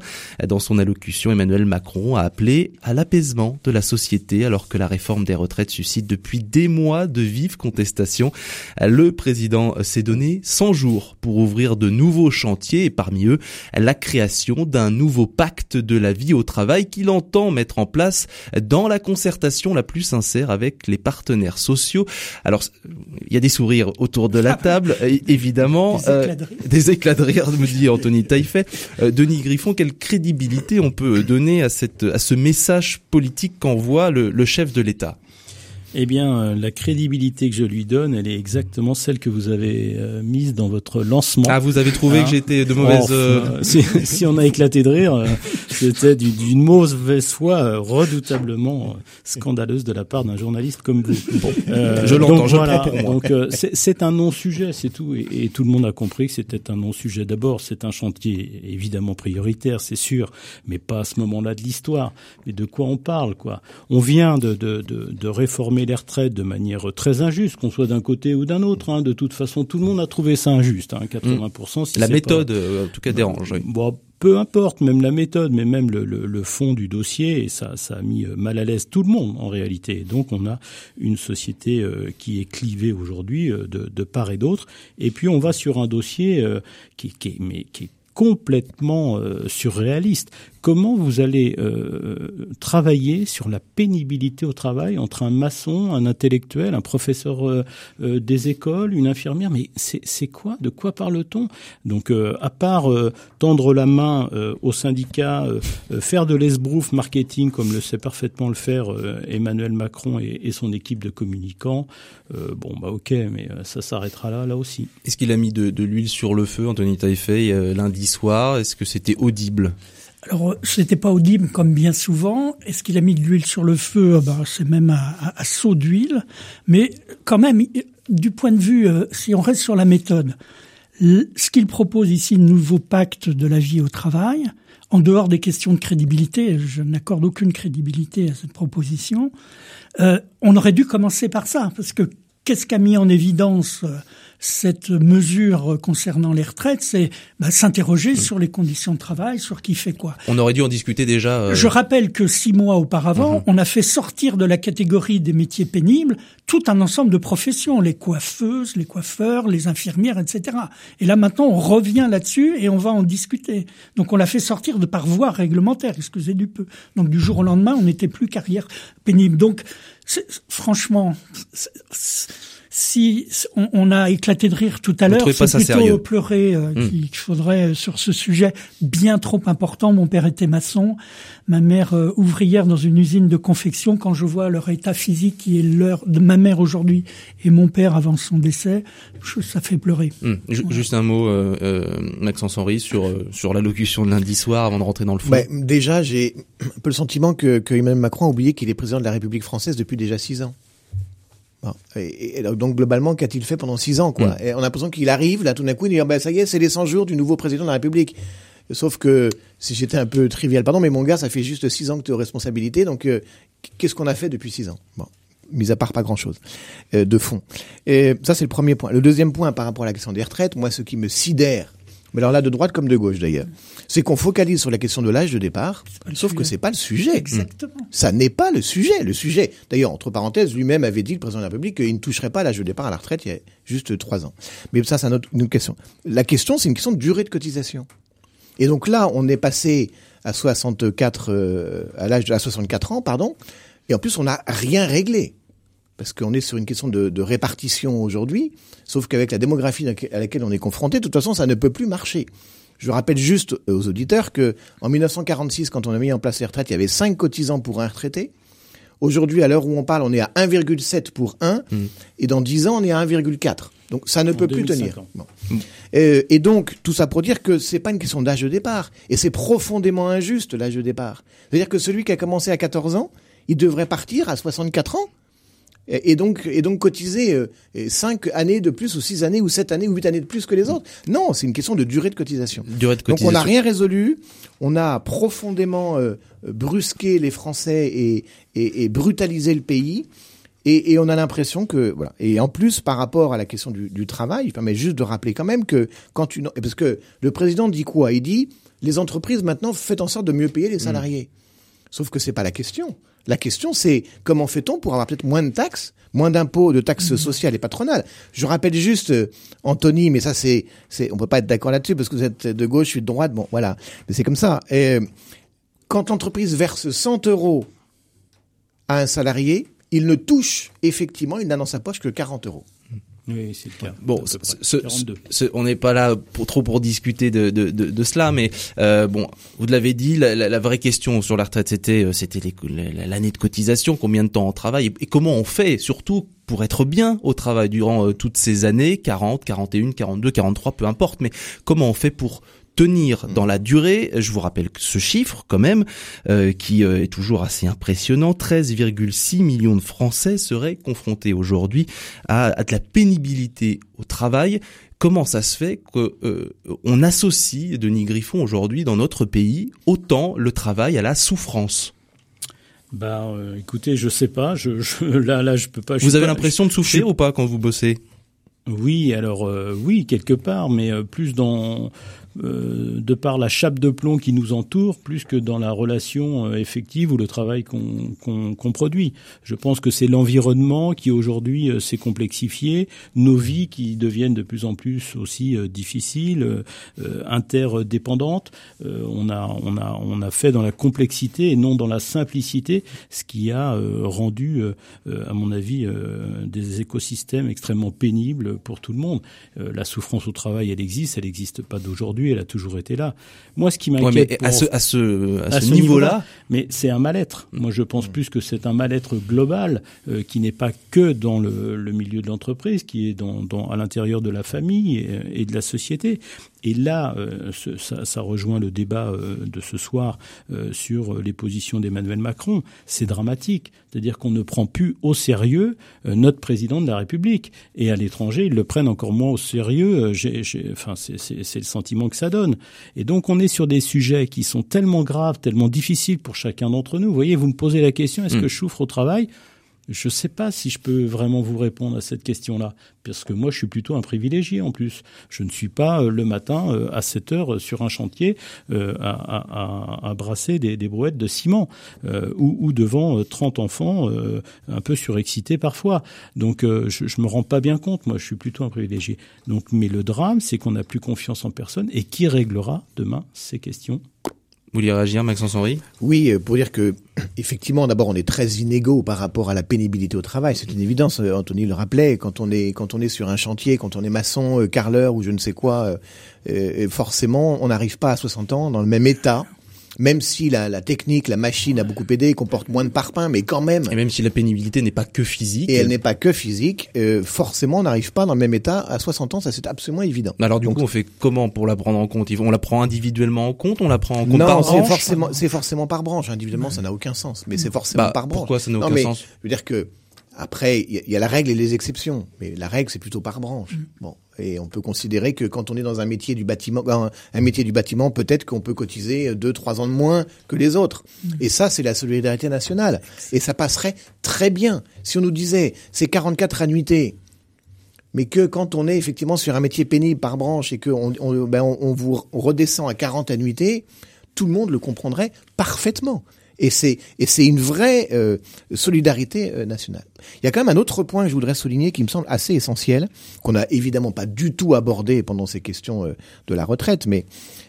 Dans son allocution, Emmanuel Macron a appelé à l'apaisement de la société alors que la réforme des retraites suscite depuis des mois de vie vive contestation. Le président s'est donné 100 jours pour ouvrir de nouveaux chantiers et parmi eux la création d'un nouveau pacte de la vie au travail qu'il entend mettre en place dans la concertation la plus sincère avec les partenaires sociaux. Alors il y a des sourires autour de la table, évidemment. Des éclats de rire. me dit Anthony Taillefer. Euh, Denis Griffon, quelle crédibilité on peut donner à, cette, à ce message politique qu'envoie le, le chef de l'État? Eh bien, euh, la crédibilité que je lui donne, elle est exactement celle que vous avez euh, mise dans votre lancement. Ah, vous avez trouvé que hein j'étais de mauvaise... Euh, si, on a éclaté de rire, c'était d'une mauvaise foi redoutablement scandaleuse de la part d'un journaliste comme vous. Bon, je l'entends, je voilà, pour moi. Donc, c'est un non-sujet, c'est tout. Et, et, tout le monde a compris que c'était un non-sujet. D'abord, c'est un chantier évidemment prioritaire, c'est sûr, mais pas à ce moment-là de l'histoire. Mais de quoi on parle, quoi? On vient de, de, de, de réformer les retraites de manière très injuste, qu'on soit d'un côté ou d'un autre. Hein. De toute façon, tout le monde a trouvé ça injuste. Hein. 80%. Si la méthode, euh, en tout cas, dérange. Bon, peu importe, même la méthode, mais même le, le, le fond du dossier, et ça, ça a mis euh, mal à l'aise tout le monde en réalité. Donc on a une société euh, qui est clivée aujourd'hui de, de, part et d'autre, et puis on va sur un dossier qui, qui, mais, qui est complètement surréaliste comment vous allez euh, travailler sur la pénibilité au travail entre un maçon, un intellectuel, un professeur euh, euh, des écoles, une infirmière? Mais c'est quoi? De quoi parle-t-on? Donc, à part tendre la main aux syndicats, faire de l'esbrouf marketing comme le sait parfaitement le faire Emmanuel Macron et, son équipe de communicants, bon bah ok, mais ça s'arrêtera là, là aussi. Est-ce qu'il a mis de, l'huile sur le feu, Anthony Taillefer, lundi soir Est-ce que c'était audible alors, c'était pas audible comme bien souvent. Est-ce qu'il a mis de l'huile sur le feu? Ben, C'est même à, saut d'huile. Mais quand même, du point de vue, euh, si on reste sur la méthode, ce qu'il propose ici, le nouveau pacte de la vie au travail, en dehors des questions de crédibilité, je n'accorde aucune crédibilité à cette proposition, euh, on aurait dû commencer par ça, parce que qu'est-ce qu'a mis en évidence euh, cette mesure concernant les retraites, c'est bah, s'interroger sur les conditions de travail, sur qui fait quoi. On aurait dû en discuter déjà. Euh, Je rappelle que six mois auparavant, mhm. on a fait sortir de la catégorie des métiers pénibles tout un ensemble de professions, les coiffeuses, les coiffeurs, les infirmières, etc. Et là maintenant, on revient là-dessus et on va en discuter. Donc on l'a fait sortir de par voie réglementaire, excusez du peu. Donc du jour au lendemain, on n'était plus carrière pénible. Donc franchement, si on, a éclaté de rire tout à l'heure, c'est plutôt pleurer euh, hmm. qu'il faudrait euh, sur ce sujet bien trop important. Mon père était maçon, ma mère euh, ouvrière dans une usine de confection. Quand je vois leur état physique qui est l'heure de ma mère aujourd'hui et mon père avant son décès, ça fait pleurer. Hmm. Juste un mot, Maxence Henry, sur sur l'allocution de lundi soir avant de rentrer dans le fond. Bah, déjà, j'ai un peu le sentiment que, que Emmanuel Macron a oublié qu'il est président de la République française depuis déjà six ans. Et, donc globalement, qu'a-t-il fait pendant six ans quoi mm. et On a l'impression qu'il arrive, là tout d'un coup, il dit ah ben, ça y est, c'est les 100 jours du nouveau président de la République. Sauf que, si j'étais un peu trivial, pardon, mais mon gars, ça fait juste six ans que tu es aux responsabilités, donc euh, qu'est-ce qu'on a fait depuis six ans? Bon, mis à part pas grand-chose euh, de fond. Et ça, c'est le premier point. Le deuxième point par rapport à la question des retraites, moi, ce qui me sidère, mais alors là, de droite comme de gauche d'ailleurs, c'est qu'on focalise sur la question de l'âge de départ, sauf que c'est pas le sujet. Exactement. Ça n'est pas le sujet. Le sujet, d'ailleurs, entre parenthèses, lui-même avait dit, le président de la République, qu'il ne toucherait pas l'âge de départ à la retraite il y a juste trois ans. Mais ça, c'est une autre question. La question, c'est une question de durée de cotisation. Et donc là, on est passé à 64, euh, à l'âge de à 64 ans, pardon, et en plus, on n'a rien réglé parce qu'on est sur une question de, de répartition aujourd'hui, sauf qu'avec la démographie à laquelle on est confronté, de toute façon, ça ne peut plus marcher. Je rappelle juste aux auditeurs que en 1946, quand on a mis en place les retraites, il y avait 5 cotisants pour un retraité. Aujourd'hui, à l'heure où on parle, on est à 1,7 pour 1, mmh. et dans 10 ans, on est à 1,4. Donc ça ne peut plus tenir. Bon. Euh, et donc tout ça pour dire que c'est pas une question d'âge de départ, et c'est profondément injuste l'âge de départ. C'est-à-dire que celui qui a commencé à 14 ans, il devrait partir à 64 ans et donc et donc cotiser euh, cinq années de plus ou six années ou sept années ou huit années de plus que les autres. Non, c'est une question de durée de cotisation. Durée de cotisation. Donc on n'a rien résolu. On a profondément euh, brusqué les Français et, et, et brutalisé le pays. Et, et, on a l'impression que voilà. Et en plus, par rapport à la question du, du travail, il permet juste de rappeler quand même que quand une parce que le président dit quoi? Il dit les entreprises maintenant faites en sorte de mieux payer les salariés. Sauf que c'est pas la question. La question, c'est comment fait-on pour avoir peut-être moins de taxes, moins d'impôts, de taxes mhm. sociales et patronales? Je rappelle juste, euh, Anthony, mais ça, c'est, c'est, on peut pas être d'accord là-dessus parce que vous êtes de gauche, je suis de droite, bon, voilà. Mais c'est comme ça. Et, euh, quand l'entreprise verse 100 euros à un salarié, il ne touche effectivement, il n'a dans sa poche que 40 euros. Oui, c'est le cas. Bon, on n'est pas là pour, trop pour discuter de, de, de, de cela, mais euh, bon, vous l'avez dit, la, la, vraie question sur la retraite, c'était euh, c'était l'année de cotisation, combien de temps on travaille et, comment on fait, surtout pour être bien au travail durant euh, toutes ces années, 40, 41, 42, 43, peu importe, mais comment on fait pour tenir dans la durée. Je vous rappelle ce chiffre quand même, euh, qui euh, est toujours assez impressionnant. 13,6 millions de Français seraient confrontés aujourd'hui à, de la pénibilité au travail. Comment ça se fait qu'on euh, on associe, Denis Griffon, aujourd'hui dans notre pays, autant le travail à la souffrance? Bah, écoutez, je sais pas. Je, je là, là, je peux pas. Vous avez l'impression de souffrir ou pas quand vous bossez? Oui, alors oui, quelque part, mais plus dans euh, de par la chape de plomb qui nous entoure, plus que dans la relation euh, effective ou le travail qu'on produit. Je pense que c'est l'environnement qui aujourd'hui euh, s'est complexifié, nos vies qui deviennent de plus en plus aussi difficiles, interdépendantes. on a fait dans la complexité et non dans la simplicité, ce qui a rendu, à mon avis, des écosystèmes extrêmement pénibles pour tout le monde. la souffrance au travail, elle existe, elle n'existe pas d'aujourd'hui elle a toujours été là. Moi, ce qui m'inquiète à ce à ce à, ce, niveau-là, mais c'est un mal-être. Moi, je pense plus que c'est un mal-être global euh, qui n'est pas que dans le, le milieu de l'entreprise, qui est dans, dans à l'intérieur de la famille et, et, de la société. Et là, euh, ça, ça, rejoint le débat euh, de ce soir euh, sur les positions d'Emmanuel Macron. C'est dramatique, c'est-à-dire qu'on ne prend plus au sérieux notre président de la République. Et à l'étranger, ils le prennent encore moins au sérieux. J'ai, enfin, c'est le sentiment que ça donne. Et donc, on est sur des sujets qui sont tellement graves, tellement difficiles pour chacun d'entre nous. Vous voyez, vous me posez la question est-ce hmm. que je souffre au travail? Je ne sais pas si je peux vraiment vous répondre à cette question-là, parce que moi, je suis plutôt un privilégié en plus. Je ne suis pas euh, le matin euh, à 7 heures euh, sur un chantier à, brasser des, brouettes de ciment ou, ou, devant 30 enfants un peu surexcités parfois. Donc, je, ne me rends pas bien compte. Moi, je suis plutôt un privilégié. Donc, mais le drame, c'est qu'on n'a plus confiance en personne. Et qui réglera demain ces questions? Vous voulez réagir, Maxence Henry? Oui, pour dire que effectivement, d'abord, on est très inégaux par rapport à la pénibilité au travail. C'est une évidence. Euh, Anthony le rappelait. Quand on est quand on est sur un chantier, quand on est maçon, euh, carreleur ou je ne sais quoi, forcément, on n'arrive pas à 60 ans dans le même état même si la, la, technique, la machine a beaucoup aidé, comporte moins de parpaings, mais quand même. Et même si la pénibilité n'est pas que physique. Et elle n'est pas que physique, euh, forcément, on n'arrive pas dans le même état à 60 ans, ça c'est absolument évident. Alors du coup, on fait comment pour la prendre en compte? On la prend individuellement en compte? On la prend en compte par branche? Non, c'est forcément, c'est forcément par branche. Individuellement, ça n'a aucun sens, mais c'est forcément bah, par branche. Pourquoi ça n'a aucun sens? Je veux dire que après, il y, a la règle et les exceptions, mais la règle c'est plutôt par branche. Mm. Bon, et on peut considérer que quand on est dans un métier du bâtiment, un, métier du bâtiment, peut-être qu'on peut cotiser deux, trois ans de moins que les autres. Mm. Et ça, c'est la solidarité nationale. Et ça passerait très bien si on nous disait c'est 44 annuités, mais que quand on est effectivement sur un métier pénible par branche et qu'on on, ben on vous redescend à 40 annuités, tout le monde le comprendrait parfaitement. Et c'est et c'est une vraie euh, solidarité euh, nationale. Il y a quand même un autre point que je voudrais souligner qui me semble assez essentiel, qu'on n'a évidemment pas du tout abordé pendant ces questions euh, de la retraite, mais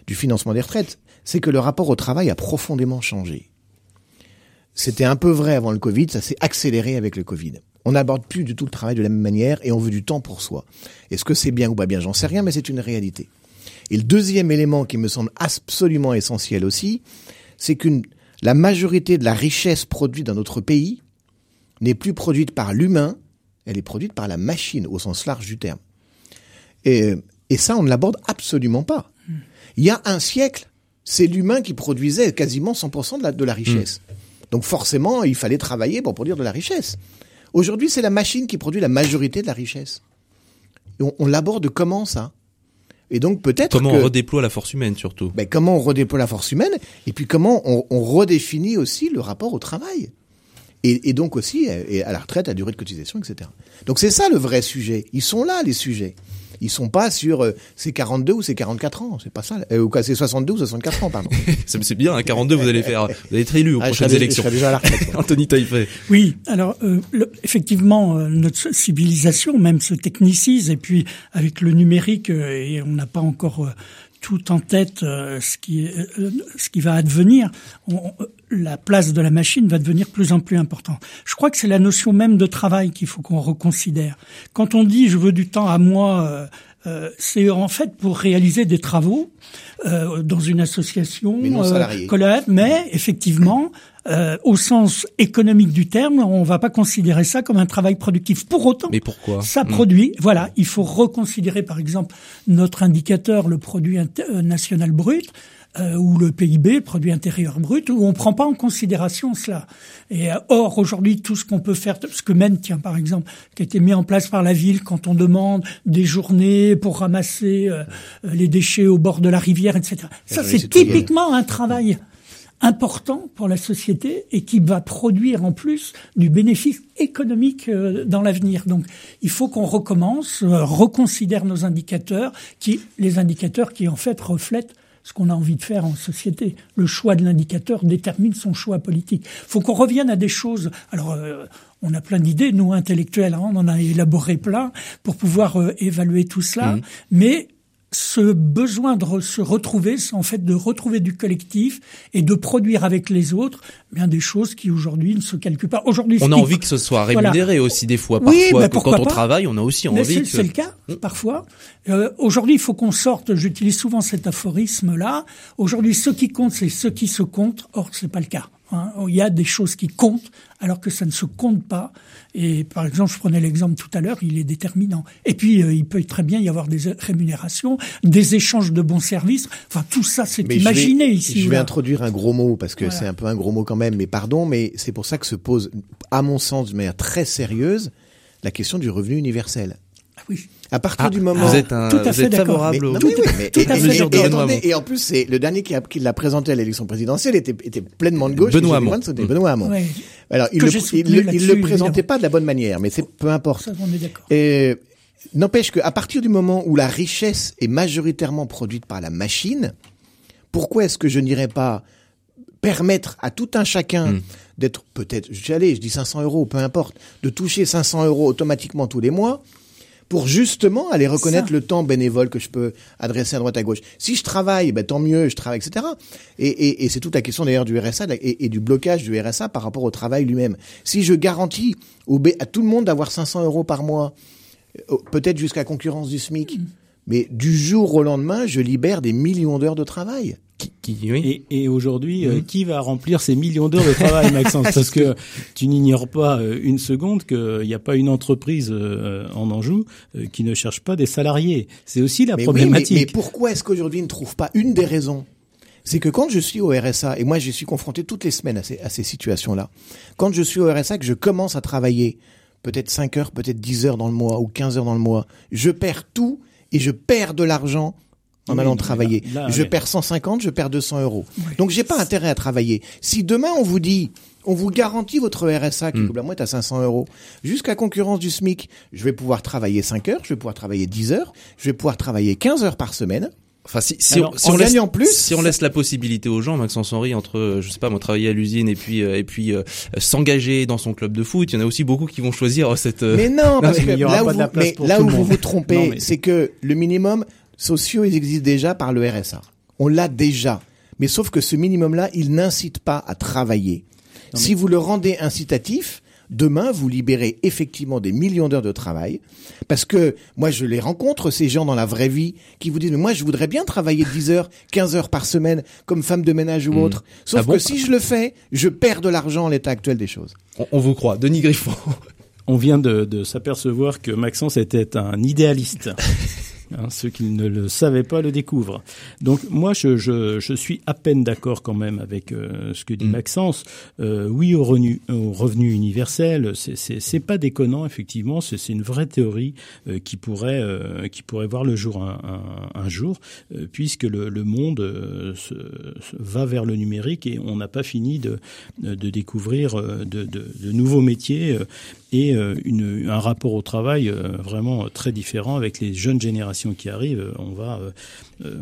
du financement des retraites, c'est que le rapport au travail a profondément changé. C'était un peu vrai avant le Covid, ça s'est accéléré avec le Covid. On n'aborde plus du tout le travail de la même manière et on veut du temps pour soi. Est-ce que c'est bien ou pas bien? J'en sais rien, mais c'est une réalité. Et le deuxième élément qui me semble absolument essentiel aussi, c'est qu'une la majorité de la richesse produite dans notre pays n'est plus produite par l'humain, elle est produite par la machine au sens large du terme. Et, ça, on ne l'aborde absolument pas. Il y a un siècle, c'est l'humain qui produisait quasiment 100% de la, de la richesse. Donc forcément, il fallait travailler pour produire de la richesse. Aujourd'hui, c'est la machine qui produit la majorité de la richesse. on, on l'aborde comment ça? Et donc peut-être comment on redéploie la force humaine surtout. Ben, comment on redéploie la force humaine et puis comment on, on redéfinit aussi le rapport au travail. Et, et, donc aussi et à la retraite, à la durée de cotisation, etc. Donc c'est ça le vrai sujet. Ils sont là les sujets. Ils sont pas sur euh, c'est 42 ou c'est 44 ans, c'est pas ça. Euh, ou quoi, c'est 62 ou 64 ans, pardon. c'est bien, hein, 42, vous allez faire, vous allez être élu aux ah, prochaines élections. Je déjà à la retraite. Anthony Taillefer. Oui, alors euh, effectivement, euh, notre civilisation même se technicise et puis avec le numérique et on n'a pas encore tout en tête ce qui ce qui va advenir. On, la place de la machine va devenir plus en plus importante. Je crois que c'est la notion même de travail qu'il faut qu'on reconsidère. Quand on dit je veux du temps à moi, euh, euh, c'est en fait pour réaliser des travaux euh, dans une association mais, mais effectivement, au sens économique du terme, on va pas considérer ça comme un travail productif. Pour autant, mais pourquoi? ça hmm. produit. Voilà, il faut reconsidérer par exemple notre indicateur, le produit national brut euh, ou le PIB, le produit intérieur brut, où on prend pas en considération cela. Et euh, or aujourd'hui, tout ce qu'on peut faire, ce que mène, tiens par exemple, qui a été mis en place par la ville quand on demande des journées pour ramasser euh, les déchets au bord de la rivière, etc. Ça, c'est typiquement un travail important pour la société et qui va produire en plus du bénéfice économique dans l'avenir. Donc il faut qu'on recommence, reconsidère nos indicateurs, qui les indicateurs qui en fait reflètent ce qu'on a envie de faire en société. Le choix de l'indicateur détermine son choix politique. Il faut qu'on revienne à des choses. Alors, euh, on a plein d'idées, nous intellectuels, hein, on en a élaboré plein pour pouvoir euh, évaluer tout cela. Mmh. Mais ce besoin de se retrouver, c'est en fait de retrouver du collectif et de produire avec les autres bien des choses qui aujourd'hui ne se calculent pas. Aujourd'hui, on a envie que ce soit rémunéré aussi des fois. Parfois, quand on travaille, on a aussi envie. C'est le cas hmm. parfois. Euh, aujourd'hui, il faut qu'on sorte. J'utilise souvent cet aphorisme-là. Aujourd'hui, ce qui compte, c'est ce qui se compte. Or, c'est pas le cas. Hein. Il y a des choses qui comptent alors que ça ne se compte pas. Et par exemple, je prenais l'exemple tout à l'heure, il est déterminant. Et puis, euh, il peut très bien y avoir des rémunérations, des échanges de bons services. Enfin, tout ça, c'est imaginé ici. Je vais introduire un gros mot parce que c'est un peu un gros mot quand même. Mais pardon, mais c'est pour ça que se pose, à mon sens, de manière très sérieuse, la question du revenu universel. Oui. À partir Ah, du moment vous êtes, un, Tout à vous fait êtes favorable Mais- au- non, oui, mais- tout et- à et- fait et- et Benoît attendez, et en plus, c'est le dernier qui, a- qui l'a présenté à l'élection présidentielle était, était pleinement de gauche. Benoît Hamon. C'était Mm. Benoît Hamon. Ouais. Alors, il Que le, il, il le présentait évidemment. pas de la bonne manière, mais c'est peu importe. Ça, on est d'accord. Et n'empêche qu'à partir du moment où la richesse est majoritairement produite par la machine, pourquoi est-ce que je n'irais pas permettre à tout un chacun Mm. d'être peut-être, j'allais, je dis 500 euros, peu importe, de toucher 500 euros automatiquement tous les mois pour justement aller reconnaître Ça. le temps bénévole que je peux adresser à droite à gauche. Si je travaille, ben tant mieux, je travaille, etc. Et, et, et c'est toute la question d'ailleurs du RSA et, et du blocage du RSA par rapport au travail lui-même. Si je garantis au à tout le monde d'avoir 500 euros par mois, euh, peut-être jusqu'à concurrence du SMIC, mais du jour au lendemain, je libère des millions d'heures de travail. Qui, qui- oui. Et, et aujourd'hui, euh, Mhm. qui va remplir ces millions d'heures de travail, Maxence Parce que tu n'ignores pas euh, une seconde qu'il n'y a pas une entreprise euh, en Anjou euh, qui ne cherche pas des salariés. C'est aussi la mais oui, mais, problématique. mais pourquoi est-ce qu'aujourd'hui ils ne trouvent pas une des raisons? C'est que quand je suis au RSA, et moi je suis confronté toutes les semaines à ces, à ces situations-là, quand je suis au RSA, que je commence à travailler peut-être 5 heures, peut-être 10 heures dans le mois ou 15 heures dans le mois, je perds tout et je perds de l'argent en Oui, allant travailler. là- là, je ouais. perds 150, je perds 200 euros. Donc j'ai pas intérêt à travailler. Si demain on vous dit, on vous garantit votre RSA qui Mm. globalement est à 500 euros, jusqu'à concurrence du SMIC, je vais pouvoir travailler 5 heures, je vais pouvoir travailler 10 heures, je vais pouvoir travailler 15 heures par semaine. Enfin, si, si, Alors, on, si on laisse, gagnant plus, si on laisse la possibilité aux gens, Maxence Henry, entre, euh, je sais pas, moi, travailler à l'usine et puis euh, et puis euh, s'engager dans son club de foot, il y en a aussi beaucoup qui vont choisir euh, cette. euh, Mais non, parce mais que il là où, pas de la vous, mais là où vous vous trompez, mais- c'est que le minimum sociaux, ils existent déjà par le RSA. On l'a déjà. Mais sauf que ce minimum-là, il n'incite pas à travailler. Si vous le rendez incitatif, demain, vous libérez effectivement des millions d'heures de travail. Parce que moi, je les rencontre, ces gens dans la vraie vie, qui vous disent, moi, je voudrais bien travailler 10 heures, 15 heures par semaine, comme femme de ménage ou autre. Sauf Ah bon? que si je le fais, je perds de l'argent en l'état actuel des choses. on, on vous croit, Denis Griffon. On vient de, de s'apercevoir que Maxence était un idéaliste. Hein, ceux qui ne le savaient pas le découvrent. Donc moi, je, je, je suis à peine d'accord quand même avec euh, ce que dit Mm. Maxence. Euh, oui au revenu, au revenu universel, c'est- pas déconnant effectivement. C'est une vraie théorie euh, qui pourrait qui pourrait voir le jour un, un, un jour, puisque le, le monde se, se va vers le numérique et on n'a pas fini de de découvrir de, de, de nouveaux métiers et euh, une, un rapport au travail euh, vraiment très différent avec les jeunes générations qui arrivent. Euh, On va, euh, euh,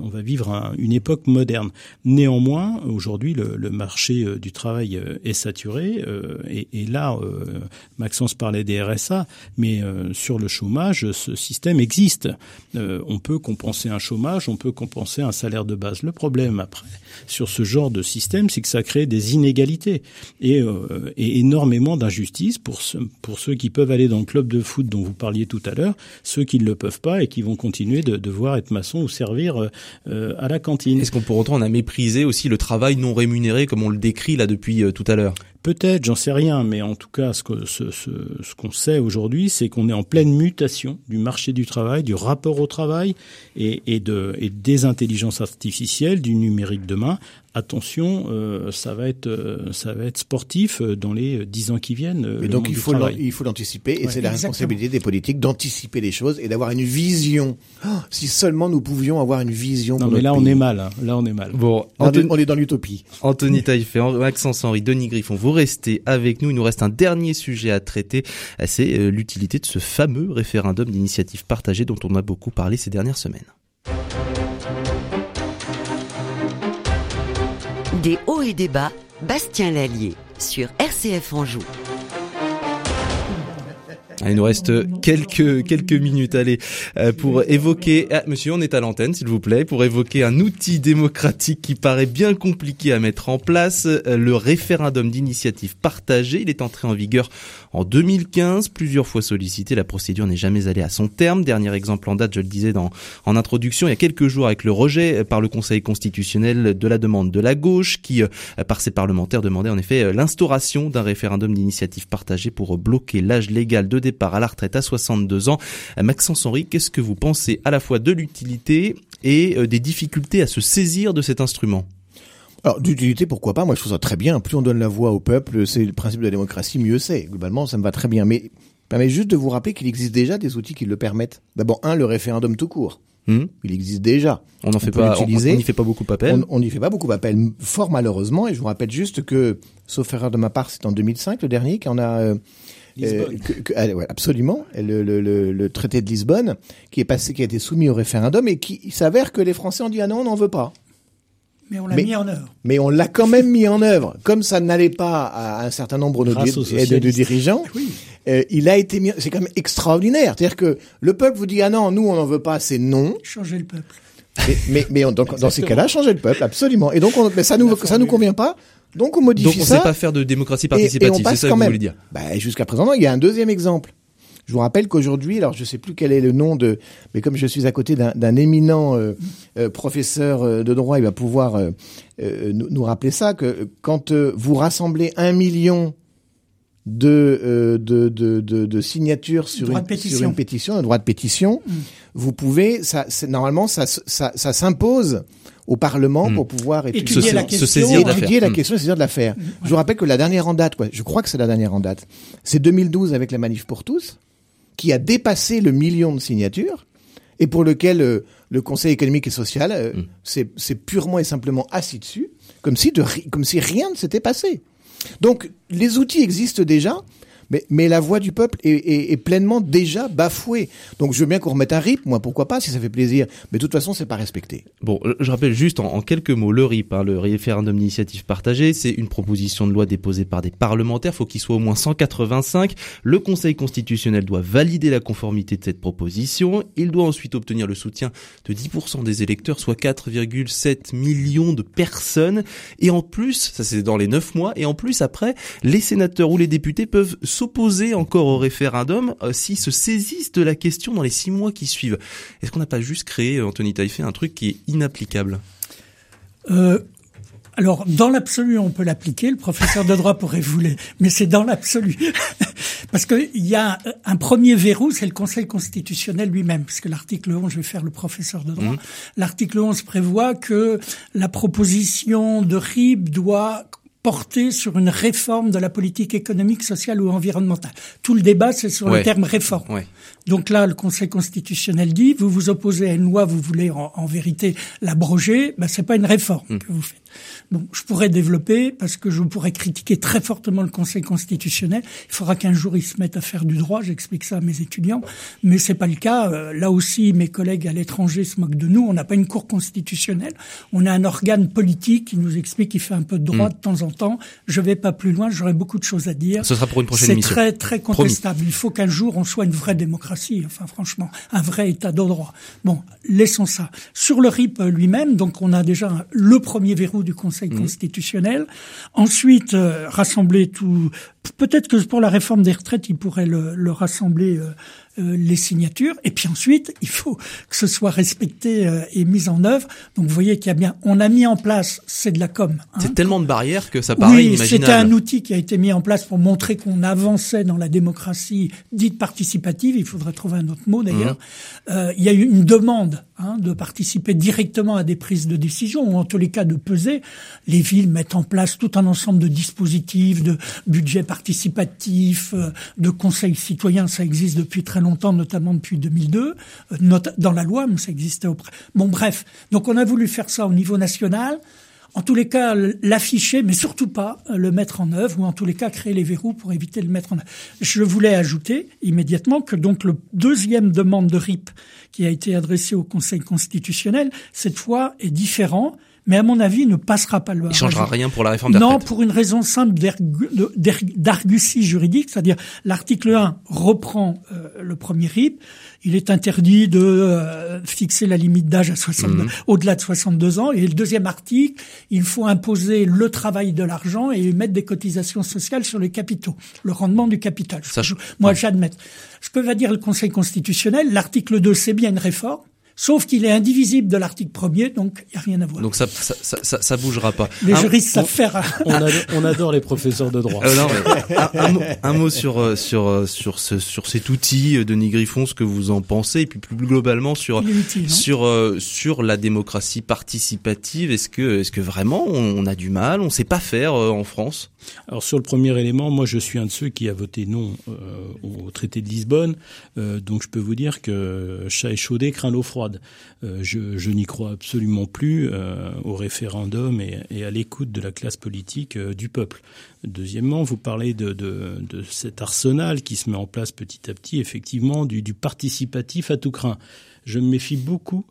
on va vivre un- une époque moderne. Néanmoins, aujourd'hui, le, le marché euh, du travail euh, est saturé. euh, et, et là, euh, Maxence parlait des RSA, mais euh, sur le chômage, ce système existe. Euh, on peut compenser un chômage, on peut compenser un salaire de base. Le problème après, sur ce genre de système, c'est que ça crée des inégalités et, euh, et énormément d'injustices pour, ceux- pour ceux qui peuvent aller dans le club de foot dont vous parliez tout à l'heure, ceux qui ne le peuvent pas et qui vont continuer de devoir être maçon ou servir euh, euh, à la cantine. Est-ce qu'on pour autant on a méprisé aussi le travail non rémunéré comme on le décrit là depuis euh, tout à l'heure? Peut-être, j'en sais rien, mais en tout cas, ce que- ce- ce- ce qu'on sait aujourd'hui, c'est qu'on est en pleine mutation du marché du travail, du rapport au travail et, et, de, et des intelligences artificielles, du numérique demain. Attention, euh, ça va être euh, ça va être sportif euh, dans les dix ans qui viennent. le donc il faut il faut l'anticiper et Ouais, c'est la responsabilité des politiques d'anticiper les choses et d'avoir une vision. Oh, si seulement nous pouvions avoir une vision. Non, pour mais là on est mal. hein. Là on est mal. Bon, On est- Anthony, on est dans l'utopie. Anthony Taillefer, Maxence Henry, Denis Griffon, vous restez avec nous. Il nous reste un dernier sujet à traiter. C'est l'utilité de ce fameux référendum d'initiative partagée dont on a beaucoup parlé ces dernières semaines. Des hauts et des bas, Bastien Lallier sur RCF Anjou. Ah, Il nous reste quelques quelques minutes, allez, euh, pour évoquer. Ah, monsieur, on est à l'antenne, s'il vous plaît, pour évoquer un outil démocratique qui paraît bien compliqué à mettre en place, euh, le référendum d'initiative partagée. Il est entré en vigueur en 2015, plusieurs fois sollicité. La procédure n'est jamais allée à son terme. Dernier exemple en date, je le disais dans en introduction, il y a quelques jours, avec le rejet par le Conseil constitutionnel de la demande de la gauche, qui, euh, par ses parlementaires, demandait en effet euh, l'instauration d'un référendum d'initiative partagée pour bloquer l'âge légal de départ à la retraite à 62 ans. Maxence Henry, qu'est-ce que vous pensez à la fois de l'utilité et euh, des difficultés à se saisir de cet instrument? Alors d'utilité, pourquoi pas? Moi, je trouve ça très bien. Plus on donne la voix au peuple, c'est le principe de la démocratie, mieux c'est. Globalement, ça me va très bien. Mais permet juste de vous rappeler qu'il existe déjà des outils qui le permettent. D'abord, un, le référendum tout court. Hmm. Il existe déjà. On n'en fait pas, on n'y fait pas beaucoup appel. On n'y fait pas beaucoup d'appels, fort malheureusement. Et je vous rappelle juste que, sauf erreur de ma part, c'est en 2005 le dernier qu'on a. euh, Lisbonne. que- que- ouais, absolument, le, le, le, le traité de Lisbonne qui est passé, qui a été soumis au référendum et qui il s'avère que les Français ont dit ah non, on n'en veut pas. Mais on l'a mis en œuvre. Mais on l'a quand même mis en œuvre, comme ça n'allait pas à un certain nombre de, dirigeants. euh, il a été mis. C'est quand même extraordinaire. C'est-à-dire que le peuple vous dit ah non, nous on n'en veut pas, c'est non. Changer le peuple. Mais, mais, mais on- donc, dans ces cas-là, changer le peuple, absolument. Et donc, on, mais ça nous, ça nous convient pas. Donc, on modifie Donc on ne ça. sait pas faire de démocratie participative, c'est ça que vous voulez dire. Bah, jusqu'à présent, il y a un deuxième exemple. Je vous rappelle qu'aujourd'hui, alors je sais plus quel est le nom de, mais comme je suis à côté d'un éminent euh, euh, professeur euh, de droit, il va pouvoir nous, nous rappeler ça que quand vous rassemblez un million de, euh, de, de, de, de signatures sur Droit une, de sur une pétition, un droit de pétition, Mm. vous pouvez, ça, c'est- normalement, ça, ça, ça s'impose au Parlement Mm. pour pouvoir étudier, la question. saisir de l'affaire. étudier la Mm. question et saisir de l'affaire. Je vous rappelle que la dernière en date, quoi, je crois que c'est la dernière en date, c'est 2012 avec la manif pour tous, qui a dépassé le million de signatures et pour lequel euh, le Conseil économique et social euh, Mm. s'est purement et simplement assis dessus, comme si, de, comme si rien ne s'était passé. Donc les outils existent déjà, mais, mais la voix du peuple est, est- est pleinement déjà bafouée. Donc je veux bien qu'on remette un RIP, moi pourquoi pas, si ça fait plaisir, mais de toute façon c'est pas respecté. Bon, je rappelle juste en, en quelques mots le RIP, hein, le référendum d'initiative partagée, c'est une proposition de loi déposée par des parlementaires, faut qu'il soit au moins 185. Le Conseil constitutionnel doit valider la conformité de cette proposition. Il doit ensuite obtenir le soutien de 10% des électeurs, soit 4,7 millions de personnes. Et en plus, ça c'est dans les 9 mois, et en plus après, les sénateurs ou les députés peuvent s'opposer encore au référendum euh, s'ils se saisissent de la question dans les 6 mois qui suivent. Est-ce qu'on n'a pas juste créé, euh, Anthony Taillefer, un truc qui est inapplicable? Euh, alors, dans l'absolu, on peut l'appliquer. Le professeur de droit pourrait vous les, mais c'est dans l'absolu. Parce qu'il y a un premier verrou, c'est le Conseil constitutionnel lui-même. Puisque l'article 11, je vais faire le professeur de droit. L'article 11 prévoit que la proposition de RIB doit porter sur une réforme de la politique économique, sociale ou environnementale. Tout le débat, c'est sur Ouais. le terme réforme. Ouais. Donc là, le Conseil constitutionnel dit, vous vous opposez à une loi, vous voulez en, en vérité l'abroger, ben c'est pas une réforme Hmm. que vous faites. Bon, je pourrais développer parce que je pourrais critiquer très fortement le Conseil constitutionnel. Il faudra qu'un jour il se mette à faire du droit. J'explique ça à mes étudiants, mais c'est pas le cas. Euh, Là aussi, mes collègues à l'étranger se moquent de nous. On n'a pas une cour constitutionnelle. On a un organe politique qui nous explique qu'il fait un peu de droit Mm. de temps en temps. Je vais pas plus loin. J'aurai beaucoup de choses à dire. Ce sera pour une prochaine C'est émission. très très contestable. Il faut qu'un jour on soit une vraie démocratie. Enfin, franchement, un vrai État de droit. Bon, laissons ça. Sur le RIP lui-même, donc on a déjà le premier verrou du Conseil Mmh. constitutionnel. Ensuite, euh, rassembler tout. Peut-être que pour la réforme des retraites, il pourrait le, le rassembler. euh, euh, les signatures et puis ensuite il faut que ce soit respecté euh, et mis en œuvre donc vous voyez qu'il y a bien on a mis en place c'est de la com hein, C'est tellement de barrières que ça paraît oui, inimaginable. c'était un outil qui a été mis en place pour montrer qu'on avançait dans la démocratie dite participative. Il faudrait trouver un autre mot d'ailleurs. Mhm. Euh, il y a eu une demande hein, de participer directement à des prises de décision, ou en tous les cas de peser. Les villes mettent en place tout un ensemble de dispositifs, de budget participatif, euh, de conseils citoyens. Ça existe depuis très longtemps, notamment depuis 2002, euh, dans la loi, mais ça existait auprès. Bon, bref. Donc on a voulu faire ça au niveau national. En tous les cas, l'afficher, mais surtout pas euh, le mettre en œuvre, ou en tous les cas créer les verrous pour éviter de le mettre en œuvre. Je voulais ajouter immédiatement que donc le deuxième demande de RIP qui a été adressée au Conseil constitutionnel, cette fois est différent, mais à mon avis ne passera pas le Il changera rien pour la réforme des non, pour une raison simple d'argutie juridique, c'est-à-dire l'article 1 reprend euh, le premier RIP. Il est interdit de euh, fixer la limite d'âge à 62, Mhm. au-delà de 62 ans. Et le deuxième article, il faut imposer le travail de l'argent et mettre des cotisations sociales sur les capitaux, le rendement du capital. Ça, je- Moi, j'admets. Ce que va dire le Conseil constitutionnel, l'article 2, c'est bien une réforme. Sauf qu'il est indivisible de l'article premier, donc il n'y a rien à voir. Donc ça, ça, ça, ça bougera pas. Les Un- juristes savent faire. On adore, on adore les professeurs de droit. Euh, non, un, un mot, un mot sur euh, sur euh, sur ce sur cet outil, euh, Denis Griffon, ce que vous en pensez, et puis plus globalement sur utile. hein. sur euh, sur la démocratie participative. Est-ce que est-ce que vraiment on, on a du mal, on sait pas faire euh, en France? Alors sur le premier élément, moi je suis un de ceux qui a voté non euh, au traité de Lisbonne, Euh, donc je peux vous dire que chat échaudé craint l'eau froide. Euh, je n'y crois absolument plus euh, au référendum et, à l'écoute de la classe politique euh, du peuple. Deuxièmement, vous parlez de, cet arsenal qui se met en place petit à petit, effectivement, du, participatif à tout craint. Je me méfie beaucoup,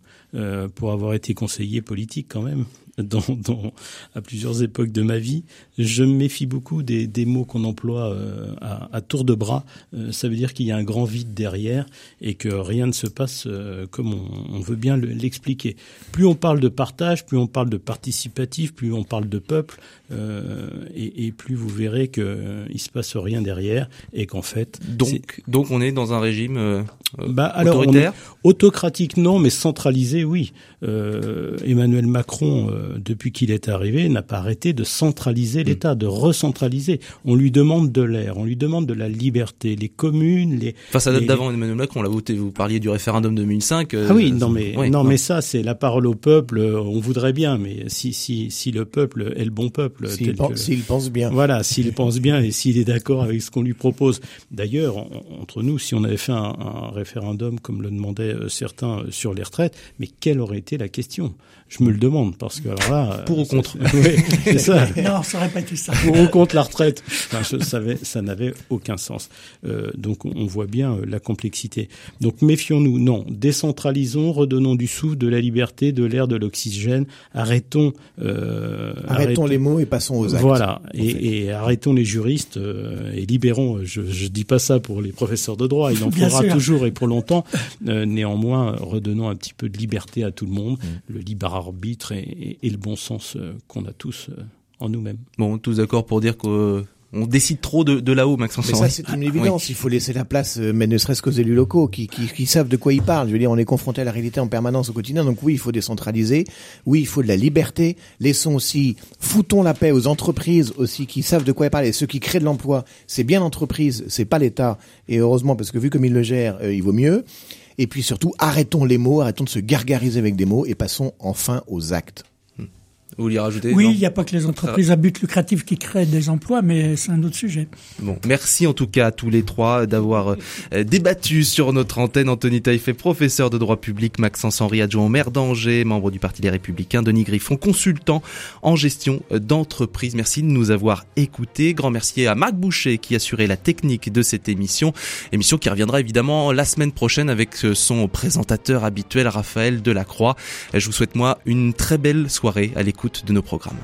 pour avoir été conseiller politique quand même, dans, dans, à plusieurs époques de ma vie, je me méfie beaucoup des, des mots qu'on emploie euh, à, à tour de bras. Euh, ça veut dire qu'il y a un grand vide derrière et que rien ne se passe euh, comme on, on veut bien le- l'expliquer. Plus on parle de partage, plus on parle de participatif, plus on parle de peuple, euh, et, et plus vous verrez que euh, il se passe rien derrière et qu'en fait, Donc donc on est dans un régime euh, bah, alors, autoritaire? Autocratique, non, mais centralisé, oui. Euh, Emmanuel Macron, euh, depuis qu'il est arrivé, n'a pas arrêté de centraliser Mm. l'État, de recentraliser. On lui demande de l'air, on lui demande de la liberté. Les communes, les... Enfin, ça date les- d'avant Emmanuel Macron. Là, vous, vous parliez du référendum 2005. euh, Ah oui, non mais ouais, non mais ça c'est la parole au peuple. euh, On voudrait bien, mais si si si le peuple est le bon peuple, S'il tel pen- que- s'il pense bien. Voilà, s'il pense bien et s'il est d'accord avec ce qu'on lui propose. D'ailleurs, en- entre nous, si on avait fait un, un référendum comme le demandaient certains sur les retraites, mais quelle aurait été la question? Je me le demande parce que alors là, Pour ou contre Oui, c'est ça. Non, ça aurait pas été ça. Pour ou contre la retraite enfin, je savais, Ça n'avait aucun sens. Euh, donc on voit bien euh, la complexité. Donc méfions-nous. Non, décentralisons, redonnons du souffle, de la liberté, de l'air, de l'oxygène. Arrêtons. euh, Arrêtons les mots et passons aux actes. voilà, et, et arrêtons les juristes euh, et libérons. Je, je dis pas ça pour les professeurs de droit, il en faudra toujours et pour longtemps. Euh, néanmoins, redonnons un petit peu de liberté à tout le monde, Mm. le libre arbitre et, et- et le bon sens euh, qu'on a tous euh, en nous-mêmes. Bon, tous d'accord pour dire qu'on décide trop de, de là-haut, Maxence. Mais ça, c'est une évidence. Il faut laisser la place, euh, mais ne serait-ce qu'aux élus locaux qui, qui, qui savent de quoi ils parlent. Je veux dire, on est confronté à la réalité en permanence au quotidien. Donc oui, il faut décentraliser. Oui, il faut de la liberté. Laissons aussi, foutons la paix aux entreprises aussi qui savent de quoi ils parlent. Et ceux qui créent de l'emploi, c'est bien l'entreprise, c'est pas l'État. Et heureusement, parce que vu comme il le gère, euh, il vaut mieux. Et puis surtout, arrêtons les mots, arrêtons de se gargariser avec des mots et passons enfin aux actes. Vous vouliez rajouter Oui, il n'y a pas que les entreprises à but lucratif qui créent des emplois, mais c'est un autre sujet. Bon, merci en tout cas à tous les trois d'avoir euh, débattu sur notre antenne. Anthony Taillefer, professeur de droit public, Maxence Henri, adjoint au maire d'Angers, membre du Parti des Républicains, Denis Griffon, consultant en gestion d'entreprise. Merci de nous avoir écoutés. Grand merci à Marc Boucher qui assurait la technique de cette émission. Émission qui reviendra évidemment la semaine prochaine avec euh, son présentateur habituel, Raphaël Delacroix. Je vous souhaite moi une très belle soirée à de nos programmes.